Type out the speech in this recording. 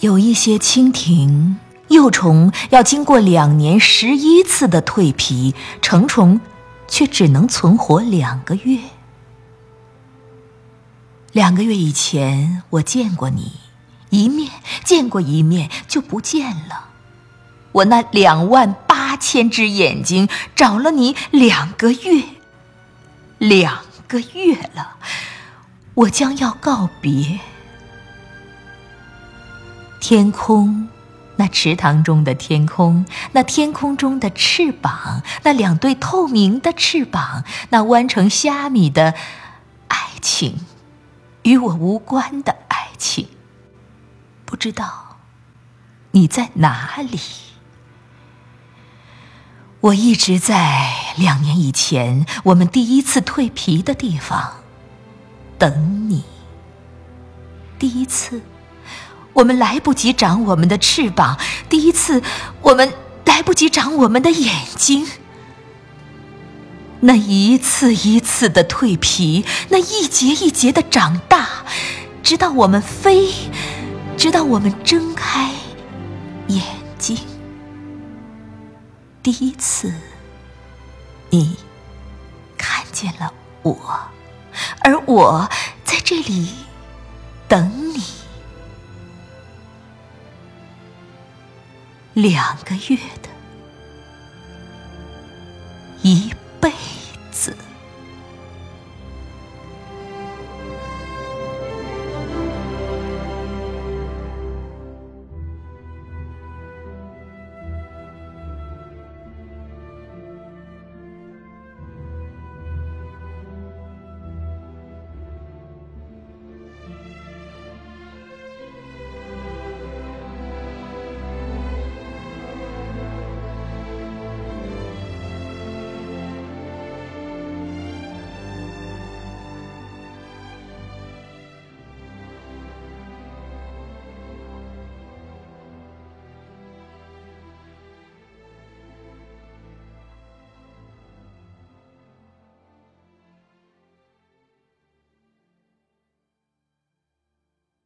有一些蜻蜓幼虫要经过两年十一次的蜕皮，成虫却只能存活两个月。两个月以前我见过你一面，见过一面就不见了。我那两万八千只眼睛找了你两个月，两个月了，我将要告别。天空，那池塘中的天空，那天空中的翅膀，那两对透明的翅膀，那弯成虾米的爱情，与我无关的爱情。不知道你在哪里？我一直在两年以前我们第一次蜕皮的地方等你。第一次。我们来不及长我们的翅膀，第一次，我们来不及长我们的眼睛。那一次一次的蜕皮，那一节一节的长大，直到我们飞，直到我们睁开眼睛。第一次，你看见了我，而我在这里等你两个月的一。